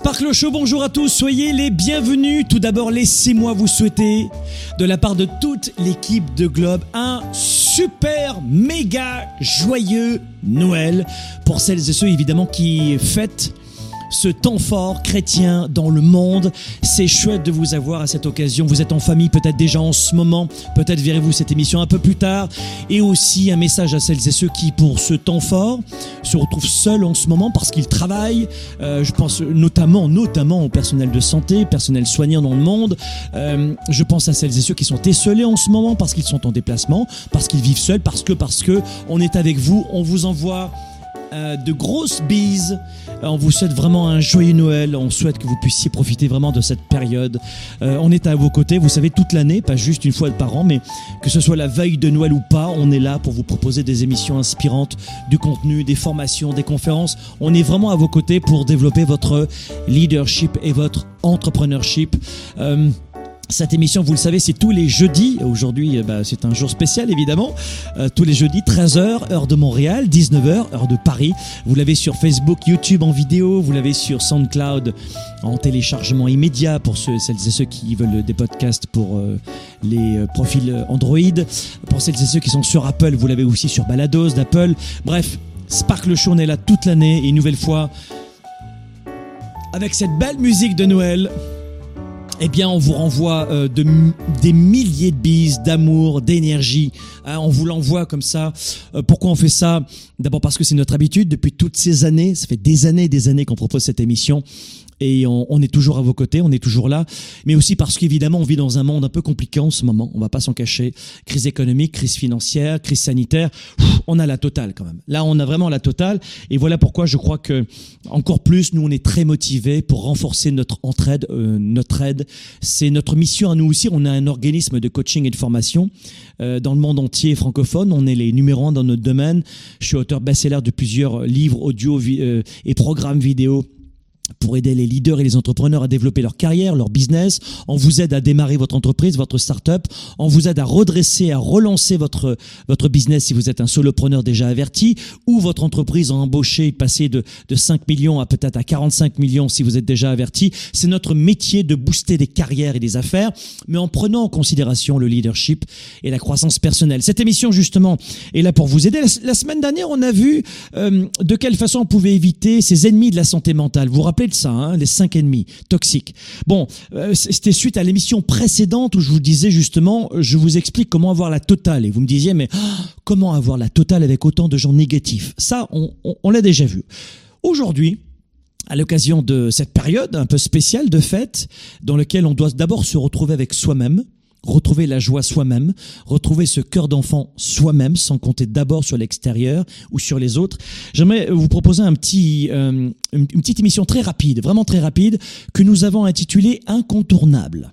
Sparkle Show, bonjour à tous, soyez les bienvenus. Tout d'abord, laissez-moi vous souhaiter, de la part de toute l'équipe de Globe, un super méga joyeux Noël pour celles et ceux évidemment qui fêtent ce temps fort chrétien dans le monde. C'est chouette de vous avoir à cette occasion. Vous êtes en famille peut-être déjà en ce moment, peut-être verrez-vous cette émission un peu plus tard. Et aussi un message à celles et ceux qui, pour ce temps fort, se retrouvent seuls en ce moment parce qu'ils travaillent. Euh, je pense notamment, notamment au personnel de santé, personnel soignant dans le monde. Euh, je pense à celles et ceux qui sont esselés en ce moment parce qu'ils sont en déplacement, parce qu'ils vivent seuls, parce que, parce que on est avec vous. On vous envoie euh, de grosses bises. Euh, On vous souhaite vraiment un joyeux Noël. On souhaite que vous puissiez profiter vraiment de cette période. Euh, on est à vos côtés, vous savez, toute l'année, pas juste une fois par an, mais que ce soit la veille de Noël ou pas, on est là pour vous proposer des émissions inspirantes, du contenu, des formations, des conférences. On est vraiment à vos côtés pour développer votre leadership et votre entrepreneurship. Cette émission, vous le savez, c'est tous les jeudis. Aujourd'hui, eh ben, c'est un jour spécial, évidemment. Euh, tous les jeudis, 13h, heure de Montréal, 19h, heure de Paris. Vous l'avez sur Facebook, YouTube en vidéo. Vous l'avez sur SoundCloud en téléchargement immédiat pour celles et ceux qui veulent des podcasts pour euh, les euh, profils Android. Pour celles et ceux qui sont sur Apple, vous l'avez aussi sur Balados d'Apple. Bref, Sparkle Show, on est là toute l'année. Et une nouvelle fois, avec cette belle musique de Noël, eh bien, on vous renvoie euh, de, des milliers de bises, d'amour, d'énergie. Hein, on vous l'envoie comme ça. Euh, pourquoi on fait ça? D'abord parce que c'est notre habitude depuis toutes ces années. Ça fait des années et des années qu'on propose cette émission. Et on, est toujours à vos côtés, on est toujours là, mais aussi parce qu'évidemment on vit dans un monde un peu compliqué en ce moment. On va pas s'en cacher. Crise économique, crise financière, crise sanitaire. On a la totale quand même. Là, on a vraiment la totale. Et voilà pourquoi je crois que encore plus, nous on est très motivés pour renforcer notre entraide, euh, notre aide. C'est notre mission à nous aussi. On a un organisme de coaching et de formation euh, dans le monde entier francophone. On est les numéros un dans notre domaine. Je suis auteur best-seller de plusieurs livres audio euh, et programmes vidéo pour aider les leaders et les entrepreneurs à développer leur carrière, leur business. On vous aide à démarrer votre entreprise, votre start-up. On vous aide à redresser, à relancer votre, votre business si vous êtes un solopreneur déjà averti ou votre entreprise a embauché, passer de, de 5 millions à peut-être à 45 millions si vous êtes déjà averti. C'est notre métier de booster des carrières et des affaires, mais en prenant en considération le leadership et la croissance personnelle. Cette émission, justement, est là pour vous aider. La, semaine dernière, on a vu euh, de quelle façon on pouvait éviter ces ennemis de la santé mentale. Vous de ça, hein, les cinq ennemis toxiques. Bon, euh, c'était suite à l'émission précédente où je vous disais justement, je vous explique comment avoir la totale. Et vous me disiez, mais oh, comment avoir la totale avec autant de gens négatifs? Ça, on, on, on l'a déjà vu. Aujourd'hui, à l'occasion de cette période un peu spéciale de fête, dans laquelle on doit d'abord se retrouver avec soi-même, retrouver la joie soi-même, retrouver ce cœur d'enfant soi-même, sans compter d'abord sur l'extérieur ou sur les autres. J'aimerais vous proposer un petit, euh, une petite émission très rapide, vraiment très rapide, que nous avons intitulée Incontournable.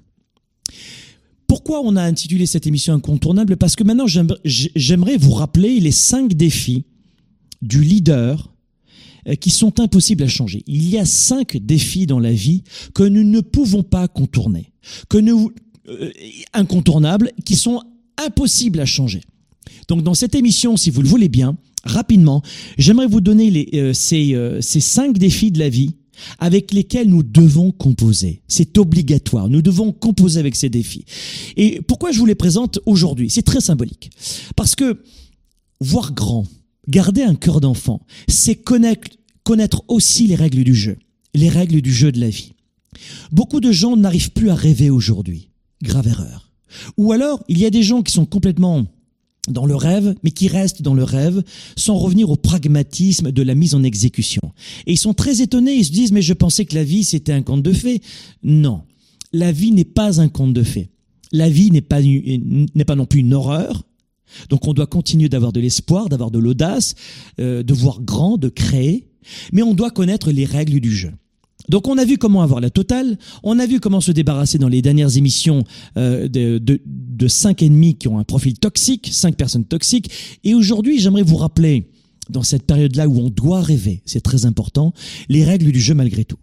Pourquoi on a intitulé cette émission Incontournable? Parce que maintenant, j'aimerais vous rappeler les cinq défis du leader euh, qui sont impossibles à changer. Il y a cinq défis dans la vie que nous ne pouvons pas contourner, que nous, euh, incontournables, qui sont impossibles à changer. Donc dans cette émission, si vous le voulez bien, rapidement, j'aimerais vous donner les, euh, ces, euh, ces cinq défis de la vie avec lesquels nous devons composer. C'est obligatoire. Nous devons composer avec ces défis. Et pourquoi je vous les présente aujourd'hui? C'est très symbolique. Parce que voir grand, garder un cœur d'enfant, c'est connaître, connaître aussi les règles du jeu, les règles du jeu de la vie. Beaucoup de gens n'arrivent plus à rêver aujourd'hui. Grave erreur. Ou alors, il y a des gens qui sont complètement dans le rêve, mais qui restent dans le rêve sans revenir au pragmatisme de la mise en exécution. Et ils sont très étonnés, ils se disent, mais je pensais que la vie c'était un conte de fées. Non, la vie n'est pas un conte de fées. La vie n'est pas, non plus une horreur. Donc on doit continuer d'avoir de l'espoir, d'avoir de l'audace, euh, de voir grand, de créer, mais on doit connaître les règles du jeu. Donc on a vu comment avoir la totale, on a vu comment se débarrasser dans les dernières émissions euh, de, cinq ennemis qui ont un profil toxique, cinq personnes toxiques, et aujourd'hui j'aimerais vous rappeler, dans cette période-là où on doit rêver, c'est très important, les règles du jeu malgré tout.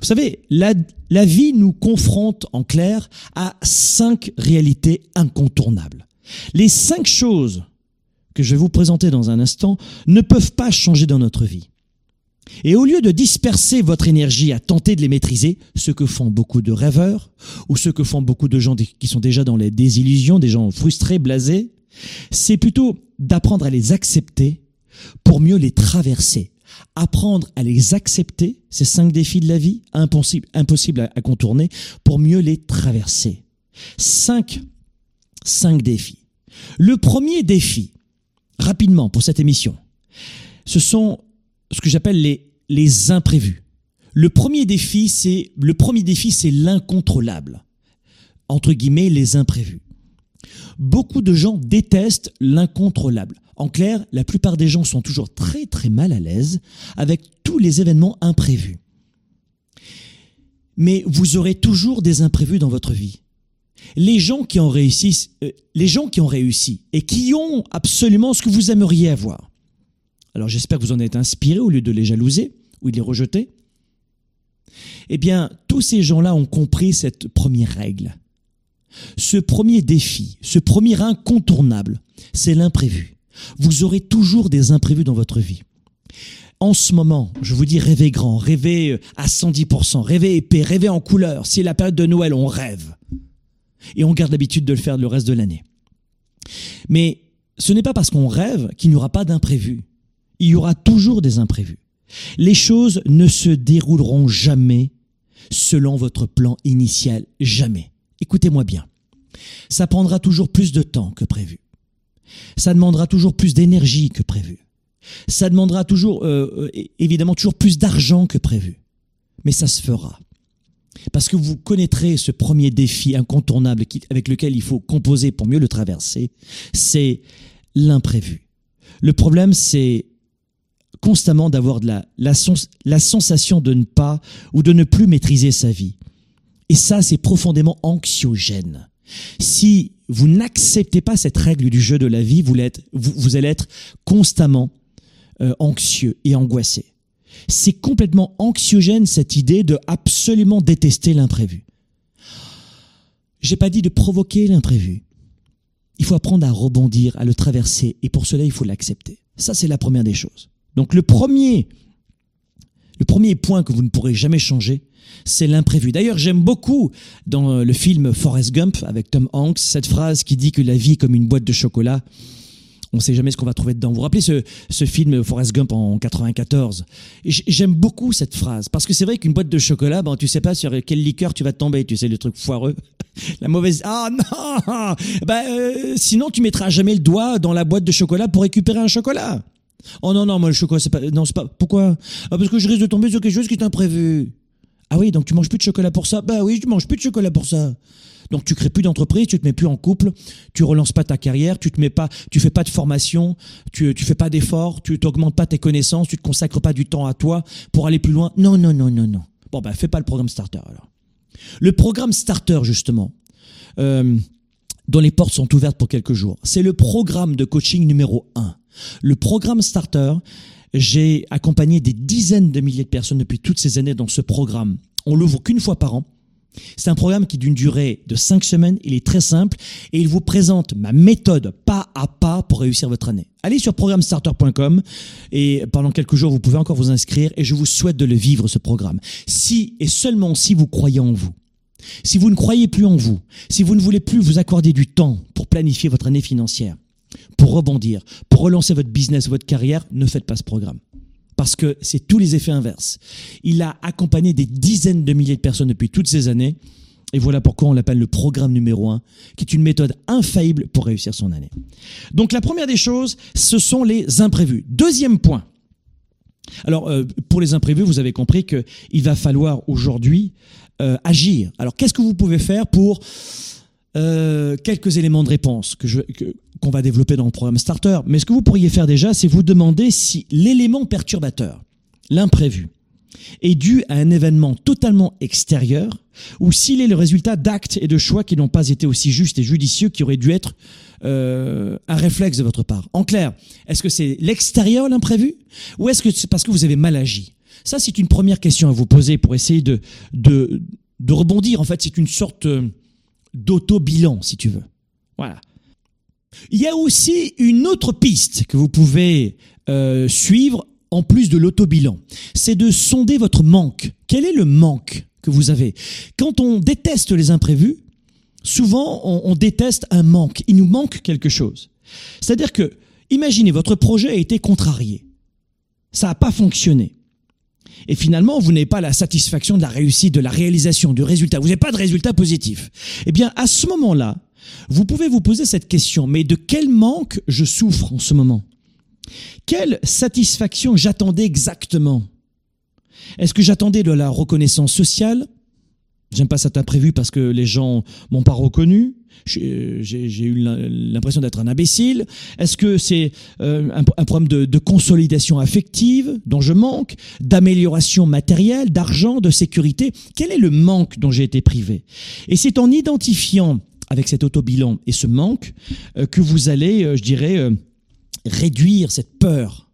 Vous savez, la vie nous confronte en clair à cinq réalités incontournables. Les cinq choses que je vais vous présenter dans un instant ne peuvent pas changer dans notre vie. Et au lieu de disperser votre énergie à tenter de les maîtriser, ce que font beaucoup de rêveurs, ou ce que font beaucoup de gens qui sont déjà dans les désillusions, des gens frustrés, blasés, c'est plutôt d'apprendre à les accepter pour mieux les traverser. Apprendre à les accepter, ces cinq défis de la vie, impossible à, contourner, pour mieux les traverser. Cinq, cinq défis. Le premier défi, rapidement pour cette émission, ce sont ce que j'appelle les, imprévus. Le premier défi, c'est le premier défi, c'est l'incontrôlable. Entre guillemets, les imprévus. Beaucoup de gens détestent l'incontrôlable. En clair, la plupart des gens sont toujours très très mal à l'aise avec tous les événements imprévus. Mais vous aurez toujours des imprévus dans votre vie. Les gens qui ont réussi, euh, les gens qui ont réussi et qui ont absolument ce que vous aimeriez avoir, alors j'espère que vous en êtes inspiré au lieu de les jalouser ou de les rejeter. Eh bien, tous ces gens-là ont compris cette première règle. Ce premier défi, ce premier incontournable, c'est l'imprévu. Vous aurez toujours des imprévus dans votre vie. En ce moment, je vous dis rêvez grand, rêvez euh, à 110%, rêvez épais, rêvez en couleur. C'est la période de Noël, on rêve. Et on garde l'habitude de le faire le reste de l'année. Mais ce n'est pas parce qu'on rêve qu'il n'y aura pas d'imprévu il y aura toujours des imprévus. Les choses ne se dérouleront jamais selon votre plan initial, jamais. Écoutez-moi bien. Ça prendra toujours plus de temps que prévu. Ça demandera toujours plus d'énergie que prévu. Ça demandera toujours, euh, euh, évidemment, toujours plus d'argent que prévu. Mais ça se fera. Parce que vous connaîtrez ce premier défi incontournable avec lequel il faut composer pour mieux le traverser, c'est l'imprévu. Le problème, c'est constamment d'avoir la, sensation de ne pas ou de ne plus maîtriser sa vie. Et ça, c'est profondément anxiogène. Si vous n'acceptez pas cette règle du jeu de la vie, vous, vous, vous allez être constamment euh, anxieux et angoissé. C'est complètement anxiogène cette idée de absolument détester l'imprévu. J'ai pas dit de provoquer l'imprévu. Il faut apprendre à rebondir, à le traverser, et pour cela, il faut l'accepter. Ça, c'est la première des choses. Donc le premier, le premier point que vous ne pourrez jamais changer, c'est l'imprévu. D'ailleurs, j'aime beaucoup dans le film Forrest Gump avec Tom Hanks cette phrase qui dit que la vie comme une boîte de chocolat. On ne sait jamais ce qu'on va trouver dedans. Vous vous rappelez ce, ce film Forrest Gump en 94 J'aime beaucoup cette phrase parce que c'est vrai qu'une boîte de chocolat, ben tu sais pas sur quelle liqueur tu vas tomber. Tu sais le truc foireux, la mauvaise. Ah non ben, euh, Sinon, tu mettras jamais le doigt dans la boîte de chocolat pour récupérer un chocolat. Oh non, non, moi le chocolat, c'est pas. Non, c'est pas. Pourquoi? Ah, Parce que je risque de tomber sur quelque chose qui est imprévu. Ah oui, donc tu manges plus de chocolat pour ça? Bah oui, tu manges plus de chocolat pour ça. Donc tu crées plus d'entreprise, tu te mets plus en couple, tu relances pas ta carrière, tu te mets pas, tu fais pas de formation, tu, tu fais pas d'efforts, tu t'augmentes pas tes connaissances, tu te consacres pas du temps à toi pour aller plus loin. Non, non, non, non, non. Bon bah fais pas le programme starter alors. Le programme starter justement, euh, dont les portes sont ouvertes pour quelques jours, c'est le programme de coaching numéro 1 le programme Starter, j'ai accompagné des dizaines de milliers de personnes depuis toutes ces années dans ce programme. On l'ouvre qu'une fois par an. C'est un programme qui d'une durée de cinq semaines. Il est très simple et il vous présente ma méthode pas à pas pour réussir votre année. Allez sur programmestarter.com et pendant quelques jours, vous pouvez encore vous inscrire et je vous souhaite de le vivre, ce programme. Si et seulement si vous croyez en vous. Si vous ne croyez plus en vous, si vous ne voulez plus vous accorder du temps pour planifier votre année financière, pour rebondir, pour relancer votre business, votre carrière, ne faites pas ce programme. Parce que c'est tous les effets inverses. Il a accompagné des dizaines de milliers de personnes depuis toutes ces années Et voilà pourquoi on l'appelle le programme numéro un, qui est une méthode infaillible pour réussir son année. Donc la première des choses, ce sont les imprévus. Deuxième point. Alors euh, pour les imprévus, vous avez compris qu'il va falloir aujourd'hui euh, agir. Alors qu'est-ce que vous pouvez faire pour euh, quelques éléments de réponse que je, qu'on va développer dans le programme Starter. Mais ce que vous pourriez faire déjà, c'est vous demander si l'élément perturbateur, l'imprévu, est dû à un événement totalement extérieur ou s'il est le résultat d'actes et de choix qui n'ont pas été aussi justes et judicieux qui auraient dû être euh, un réflexe de votre part. En clair, est-ce que c'est l'extérieur l'imprévu ou est-ce que c'est parce que vous avez mal agi? Ça, c'est une première question à vous poser pour essayer de, de, de rebondir. En fait, c'est une sorte euh, d'auto-bilan, si tu veux. Voilà. Il y a aussi une autre piste que vous pouvez euh, suivre en plus de l'auto-bilan. C'est de sonder votre manque. Quel est le manque que vous avez? Quand on déteste les imprévus, souvent on, on déteste un manque. Il nous manque quelque chose. C'est-à-dire que, imaginez, votre projet a été contrarié. Ça n'a pas fonctionné. Et finalement, vous n'avez pas la satisfaction de la réussite, de la réalisation, du résultat. Vous n'avez pas de résultat positif. Eh bien, à ce moment-là, vous pouvez vous poser cette question, mais de quel manque je souffre en ce moment? Quelle satisfaction j'attendais exactement? Est-ce que j'attendais de la reconnaissance sociale? J'aime pas cet imprévu parce que les gens m'ont pas reconnu. J'ai eu l'impression d'être un imbécile. Est-ce que c'est euh, un, problème de, de, consolidation affective dont je manque, d'amélioration matérielle, d'argent, de sécurité? Quel est le manque dont j'ai été privé? Et c'est en identifiant avec cet auto-bilan et ce manque euh, que vous allez, euh, je dirais, euh, réduire cette peur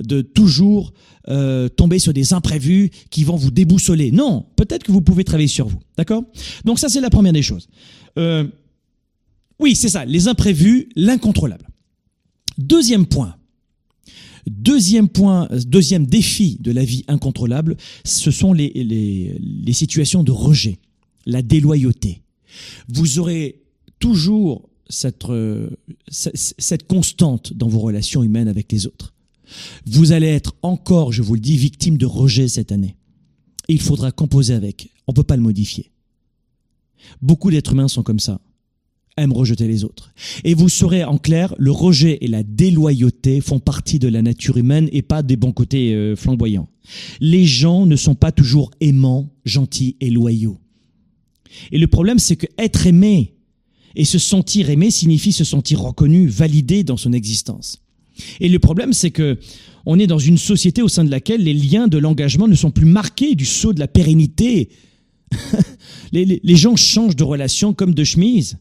de toujours euh, tomber sur des imprévus qui vont vous déboussoler. Non, peut-être que vous pouvez travailler sur vous. D'accord? Donc ça, c'est la première des choses. Euh, oui, c'est ça, les imprévus, l'incontrôlable. Deuxième point. Deuxième point, deuxième défi de la vie incontrôlable, ce sont les, les, les situations de rejet, la déloyauté. Vous aurez toujours cette, euh, cette constante dans vos relations humaines avec les autres. Vous allez être encore, je vous le dis, victime de rejet cette année. Et il faudra composer avec. On ne peut pas le modifier. Beaucoup d'êtres humains sont comme ça, aiment rejeter les autres. Et vous saurez en clair, le rejet et la déloyauté font partie de la nature humaine et pas des bons côtés euh, flamboyants. Les gens ne sont pas toujours aimants, gentils et loyaux. Et le problème, c'est que être aimé et se sentir aimé signifie se sentir reconnu, validé dans son existence. Et le problème, c'est que on est dans une société au sein de laquelle les liens de l'engagement ne sont plus marqués du saut de la pérennité. les, gens changent de relation comme de chemise.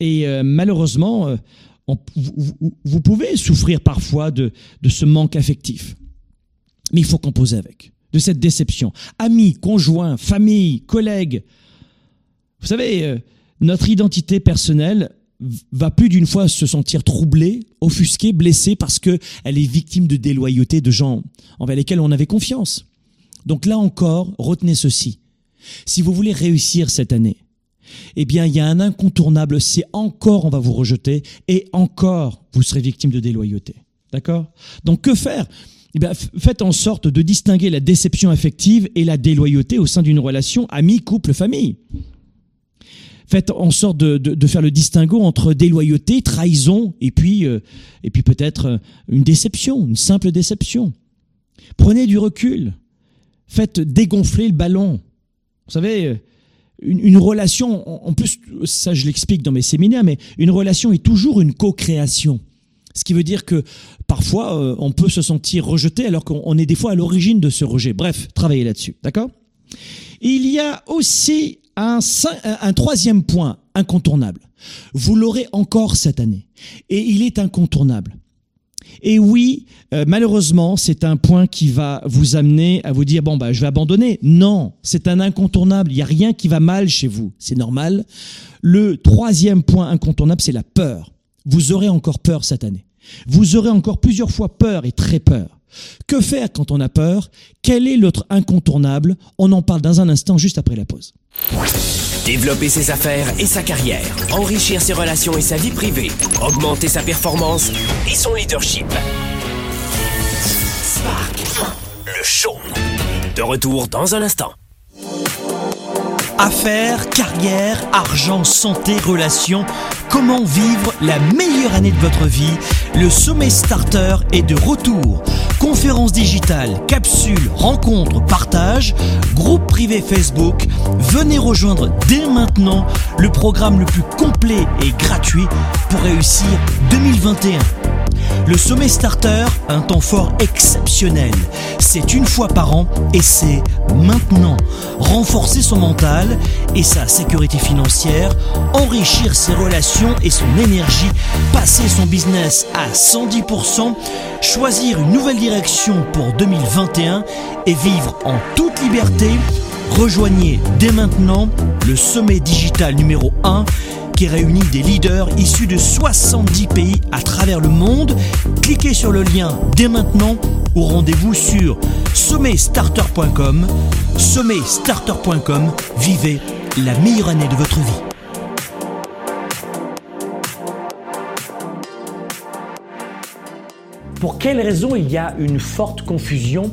Et euh, malheureusement, euh, vous, pouvez souffrir parfois de, de ce manque affectif. Mais il faut composer avec, de cette déception. Amis, conjoints, famille, collègues. Vous savez, euh, notre identité personnelle va plus d'une fois se sentir troublée, offusquée, blessée parce que elle est victime de déloyauté de gens envers lesquels on avait confiance. Donc là encore, retenez ceci. Si vous voulez réussir cette année, eh bien, il y a un incontournable, c'est encore on va vous rejeter et encore vous serez victime de déloyauté. D'accord? Donc que faire? Eh bien, faites en sorte de distinguer la déception affective et la déloyauté au sein d'une relation ami, couple, famille faites en sorte de, de, de, faire le distinguo entre déloyauté, trahison et puis, euh, et puis peut-être euh, une déception, une simple déception. Prenez du recul. Faites dégonfler le ballon. Vous savez, euh, une, une relation, en plus, ça je l'explique dans mes séminaires, mais une relation est toujours une co-création. Ce qui veut dire que parfois, euh, on peut se sentir rejeté alors qu'on est des fois à l'origine de ce rejet. Bref, travaillez là-dessus. D'accord? Il y a aussi un, troisième point incontournable. Vous l'aurez encore cette année. Et il est incontournable. Et oui, euh, malheureusement, c'est un point qui va vous amener à vous dire bon bah je vais abandonner. Non, c'est un incontournable. Il y a rien qui va mal chez vous. C'est normal. Le troisième point incontournable, c'est la peur. Vous aurez encore peur cette année. Vous aurez encore plusieurs fois peur et très peur. Que faire quand on a peur? Quel est l'autre incontournable? On en parle dans un instant juste après la pause. Développer ses affaires et sa carrière, enrichir ses relations et sa vie privée, augmenter sa performance et son leadership. Spark, le show. De retour dans un instant. Affaires, carrière, argent, santé, relations. Comment vivre la meilleure année de votre vie? Le sommet starter est de retour. Conférences digitales, capsules, rencontres, partages, groupe privé Facebook. Venez rejoindre dès maintenant le programme le plus complet et gratuit pour réussir 2021. Le sommet starter, un temps fort exceptionnel. C'est une fois par an et c'est maintenant. Renforcer son mental et sa sécurité financière, enrichir ses relations et son énergie, passer son business à 110%, choisir une nouvelle direction pour 2021 et vivre en toute liberté. Rejoignez dès maintenant le sommet digital numéro 1 qui réunit des leaders issus de 70 pays à travers le monde. Cliquez sur le lien dès maintenant ou rendez-vous sur sommetstarter.com. Sommetstarter.com, vivez la meilleure année de votre vie. Pour quelles raisons il y a une forte confusion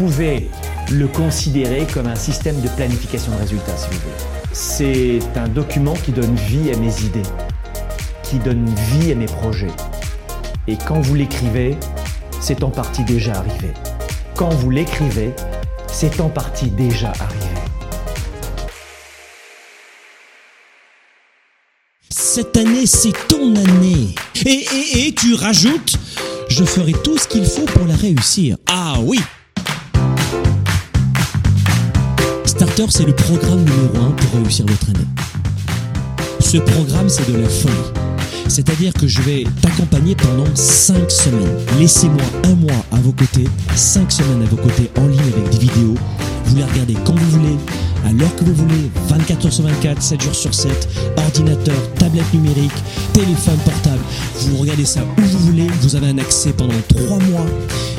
Pouvez le considérer comme un système de planification de résultats, si vous voulez. C'est un document qui donne vie à mes idées, qui donne vie à mes projets. Et quand vous l'écrivez, c'est en partie déjà arrivé. Quand vous l'écrivez, c'est en partie déjà arrivé. Cette année, c'est ton année. Et, et, et tu rajoutes, je ferai tout ce qu'il faut pour la réussir. Ah oui C'est le programme numéro un pour réussir votre année. Ce programme, c'est de la folie. C'est-à-dire que je vais t'accompagner pendant 5 semaines. Laissez-moi un mois à vos côtés, 5 semaines à vos côtés en ligne avec des vidéos. Vous les regardez quand vous voulez, à l'heure que vous voulez, 24 heures sur 24, 7 jours sur 7, ordinateur, tablette numérique, téléphone portable. Vous regardez ça où vous voulez, vous avez un accès pendant 3 mois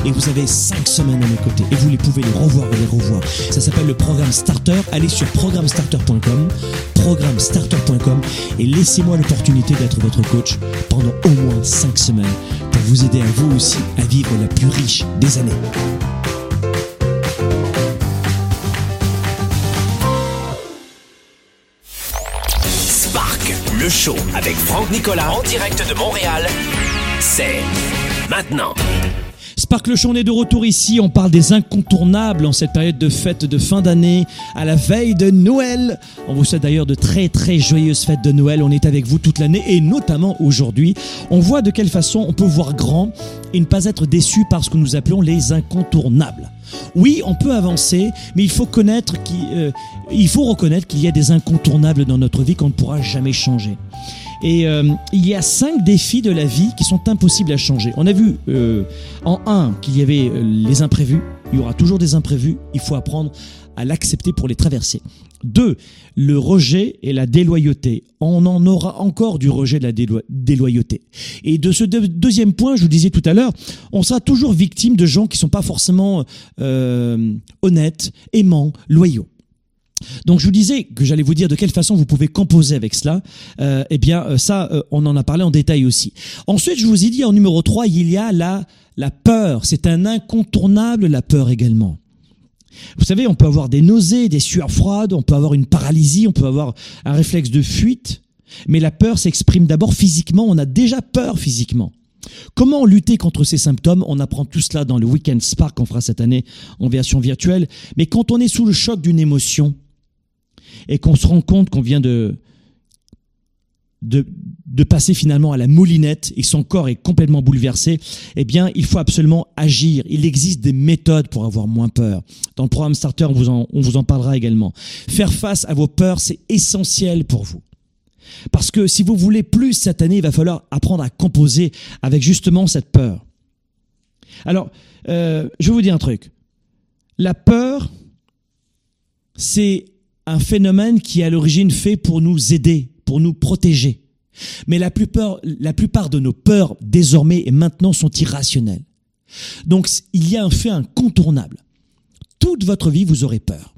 et vous avez 5 semaines à mes côtés et vous les pouvez les revoir et les revoir. Ça s'appelle le programme Starter. Allez sur programmestarter.com, programmestarter.com et laissez-moi l'opportunité d'être votre coach pendant au moins 5 semaines pour vous aider à vous aussi à vivre la plus riche des années. Le show avec Franck Nicolas en direct de Montréal, c'est maintenant. Spark le Show, on est de retour ici. On parle des incontournables en cette période de fête de fin d'année, à la veille de Noël. On vous souhaite d'ailleurs de très très joyeuses fêtes de Noël. On est avec vous toute l'année et notamment aujourd'hui. On voit de quelle façon on peut voir grand et ne pas être déçu par ce que nous appelons les incontournables. Oui, on peut avancer, mais il faut connaître euh, il faut reconnaître qu'il y a des incontournables dans notre vie qu'on ne pourra jamais changer. Et euh, il y a cinq défis de la vie qui sont impossibles à changer. On a vu euh, en un qu'il y avait euh, les imprévus. Il y aura toujours des imprévus. Il faut apprendre à l'accepter pour les traverser. Deux, le rejet et la déloyauté. On en aura encore du rejet de la délo- déloyauté. Et de ce deux- deuxième point, je vous disais tout à l'heure, on sera toujours victime de gens qui sont pas forcément euh, honnêtes, aimants, loyaux. Donc je vous disais que j'allais vous dire de quelle façon vous pouvez composer avec cela. Euh, eh bien euh, ça, euh, on en a parlé en détail aussi. Ensuite, je vous ai dit en numéro 3, il y a la, la peur. C'est un incontournable, la peur également. Vous savez, on peut avoir des nausées, des sueurs froides, on peut avoir une paralysie, on peut avoir un réflexe de fuite. Mais la peur s'exprime d'abord physiquement, on a déjà peur physiquement. Comment lutter contre ces symptômes? On apprend tout cela dans le Weekend Spark qu'on fera cette année en version virtuelle. Mais quand on est sous le choc d'une émotion, et qu'on se rend compte qu'on vient de, de, passer finalement à la moulinette et que son corps est complètement bouleversé, eh bien, il faut absolument agir. Il existe des méthodes pour avoir moins peur. Dans le programme Starter, on vous en, on vous en parlera également. Faire face à vos peurs, c'est essentiel pour vous. Parce que si vous voulez plus cette année, il va falloir apprendre à composer avec justement cette peur. Alors, euh, je vais vous dire un truc. La peur, c'est un phénomène qui est à l'origine fait pour nous aider, pour nous protéger. Mais la plupart, la plupart de nos peurs désormais et maintenant sont irrationnelles. Donc il y a un fait incontournable. Toute votre vie, vous aurez peur.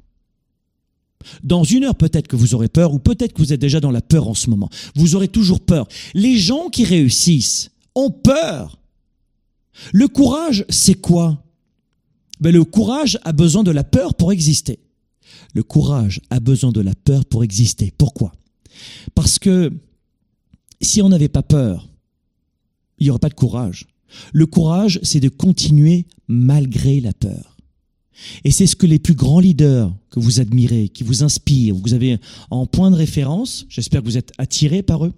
Dans une heure, peut-être que vous aurez peur, ou peut-être que vous êtes déjà dans la peur en ce moment. Vous aurez toujours peur. Les gens qui réussissent ont peur. Le courage, c'est quoi? Ben, Le courage a besoin de la peur pour exister. Le courage a besoin de la peur pour exister. Pourquoi? Parce que si on n'avait pas peur, il n'y aurait pas de courage. Le courage, c'est de continuer malgré la peur. Et c'est ce que les plus grands leaders que vous admirez, qui vous inspirent, vous avez en point de référence, j'espère que vous êtes attirés par eux,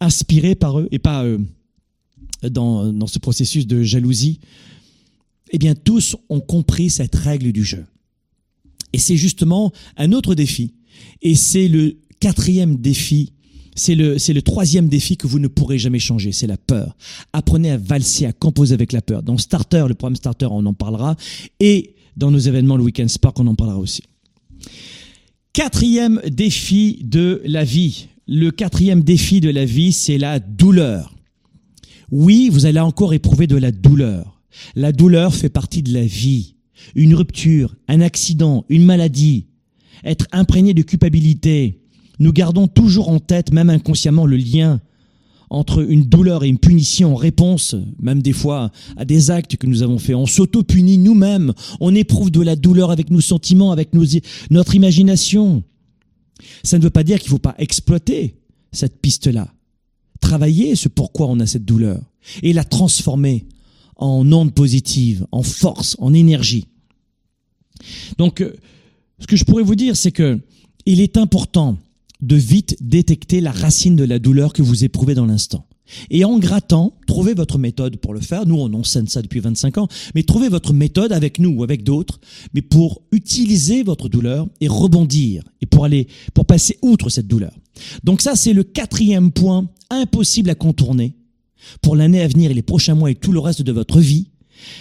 inspirés par eux, et pas euh, dans, dans ce processus de jalousie, eh bien tous ont compris cette règle du jeu. Et c'est justement un autre défi. Et c'est le quatrième défi c'est le, c'est le troisième défi que vous ne pourrez jamais changer, c'est la peur. Apprenez à valser, à composer avec la peur. Dans Starter, le programme Starter, on en parlera. Et dans nos événements, le Weekend Spark, on en parlera aussi. Quatrième défi de la vie. Le quatrième défi de la vie, c'est la douleur. Oui, vous allez encore éprouver de la douleur. La douleur fait partie de la vie. Une rupture, un accident, une maladie, être imprégné de culpabilité, nous gardons toujours en tête, même inconsciemment, le lien entre une douleur et une punition en réponse, même des fois à des actes que nous avons faits. On s'auto-punit nous-mêmes, on éprouve de la douleur avec nos sentiments, avec notre imagination. Ça ne veut pas dire qu'il ne faut pas exploiter cette piste-là. Travailler ce pourquoi on a cette douleur et la transformer en onde positive, en force, en énergie. Donc, euh, ce que je pourrais vous dire, c'est que il est important de vite détecter la racine de la douleur que vous éprouvez dans l'instant. Et en grattant, trouvez votre méthode pour le faire. Nous, on enseigne ça depuis 25 ans, mais trouvez votre méthode avec nous ou avec d'autres, mais pour utiliser votre douleur et rebondir et pour aller, pour passer outre cette douleur. Donc ça, c'est le quatrième point impossible à contourner pour l'année à venir et les prochains mois et tout le reste de votre vie.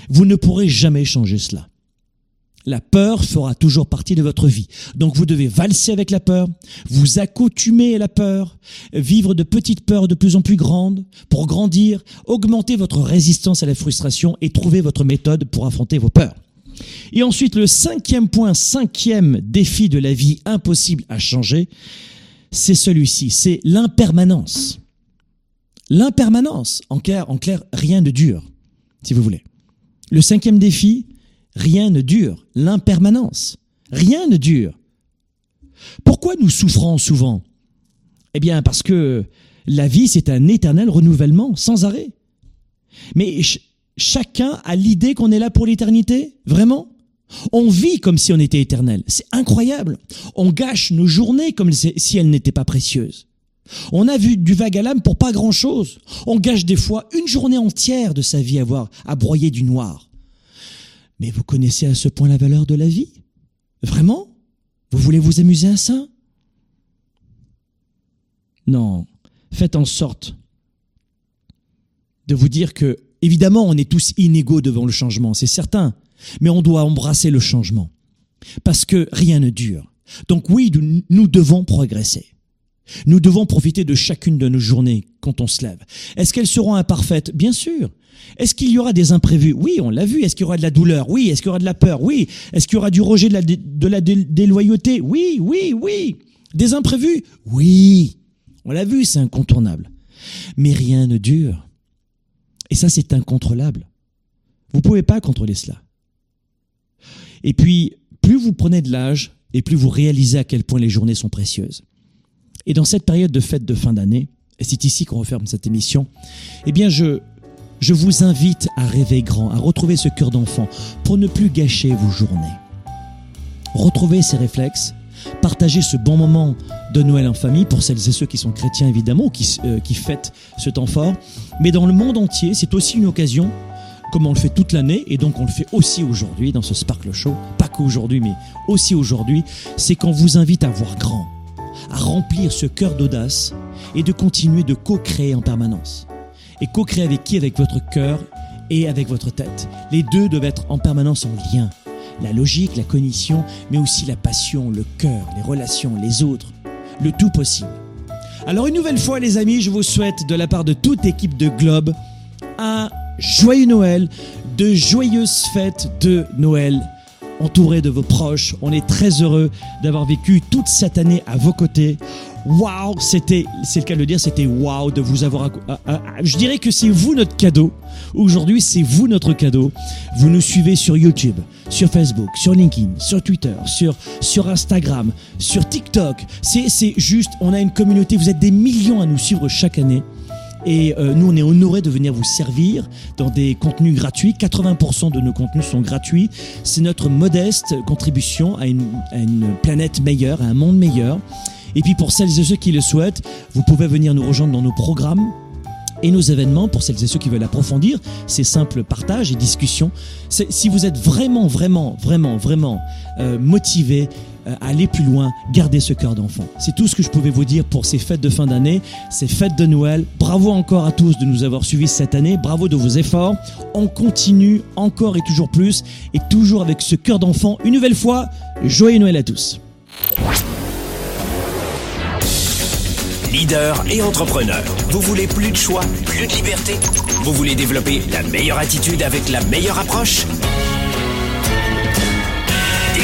Vous ne pourrez jamais changer cela. La peur fera toujours partie de votre vie. Donc vous devez valser avec la peur, vous accoutumer à la peur, vivre de petites peurs de plus en plus grandes pour grandir, augmenter votre résistance à la frustration et trouver votre méthode pour affronter vos peurs. Et ensuite, le cinquième point, cinquième défi de la vie impossible à changer, c'est celui-ci, c'est l'impermanence. L'impermanence, en clair, en clair, rien ne dure, si vous voulez. Le cinquième défi, Rien ne dure. L'impermanence. Rien ne dure. Pourquoi nous souffrons souvent? Eh bien parce que la vie, c'est un éternel renouvellement sans arrêt. Mais chacun a l'idée qu'on est là pour l'éternité? Vraiment? On vit comme si on était éternel. C'est incroyable. On gâche nos journées comme si elles n'étaient pas précieuses. On a vu du vague à l'âme pour pas grand chose. On gâche des fois une journée entière de sa vie à voir, à broyer du noir. Mais vous connaissez à ce point la valeur de la vie? Vraiment? Vous voulez vous amuser à ça? Non, faites en sorte de vous dire que, évidemment, on est tous inégaux devant le changement, c'est certain, mais on doit embrasser le changement, parce que rien ne dure. Donc oui, nous devons progresser. Nous devons profiter de chacune de nos journées quand on se lève. Est-ce qu'elles seront imparfaites? Bien sûr. Est-ce qu'il y aura des imprévus? Oui, on l'a vu. Est-ce qu'il y aura de la douleur? Oui. Est-ce qu'il y aura de la peur? Oui. Est-ce qu'il y aura du rejet de la, de la déloyauté? Oui, oui, oui. Des imprévus? Oui. On l'a vu, c'est incontournable. Mais rien ne dure. Et ça, c'est incontrôlable. Vous ne pouvez pas contrôler cela. Et puis, plus vous prenez de l'âge, et plus vous réalisez à quel point les journées sont précieuses. Et dans cette période de fête de fin d'année, et c'est ici qu'on referme cette émission, eh bien, je, je vous invite à rêver grand, à retrouver ce cœur d'enfant pour ne plus gâcher vos journées. Retrouvez ces réflexes, partagez ce bon moment de Noël en famille pour celles et ceux qui sont chrétiens évidemment ou qui, euh, qui fêtent ce temps fort. Mais dans le monde entier, c'est aussi une occasion, comme on le fait toute l'année et donc on le fait aussi aujourd'hui dans ce Sparkle Show, pas qu'aujourd'hui mais aussi aujourd'hui, c'est qu'on vous invite à voir grand à remplir ce cœur d'audace et de continuer de co-créer en permanence. Et co-créer avec qui? Avec votre cœur et avec votre tête. Les deux doivent être en permanence en lien. La logique, la cognition, mais aussi la passion, le cœur, les relations, les autres. Le tout possible. Alors une nouvelle fois les amis, je vous souhaite de la part de toute équipe de Globe un joyeux Noël, de joyeuses fêtes de Noël entouré de vos proches. On est très heureux d'avoir vécu toute cette année à vos côtés. Waouh, c'était, c'est le cas de le dire, c'était waouh de vous avoir. Je dirais que c'est vous notre cadeau. Aujourd'hui, c'est vous notre cadeau. Vous nous suivez sur YouTube, sur Facebook, sur LinkedIn, sur Twitter, sur, sur Instagram, sur TikTok. C'est, c'est juste, on a une communauté, vous êtes des millions à nous suivre chaque année. Et euh, nous, on est honorés de venir vous servir dans des contenus gratuits. 80% de nos contenus sont gratuits. C'est notre modeste contribution à une, planète meilleure, à un monde meilleur. Et puis pour celles et ceux qui le souhaitent, vous pouvez venir nous rejoindre dans nos programmes et nos événements pour celles et ceux qui veulent approfondir ces simples partages et discussions. Si vous êtes vraiment, vraiment, vraiment, vraiment euh, motivé aller plus loin, gardez ce cœur d'enfant. C'est tout ce que je pouvais vous dire pour ces fêtes de fin d'année, ces fêtes de Noël. Bravo encore à tous de nous avoir suivis cette année. Bravo de vos efforts. On continue encore et toujours plus et toujours avec ce cœur d'enfant. Une nouvelle fois, joyeux Noël à tous. Leader et entrepreneur, vous voulez plus de choix, plus de liberté? Vous voulez développer la meilleure attitude avec la meilleure approche?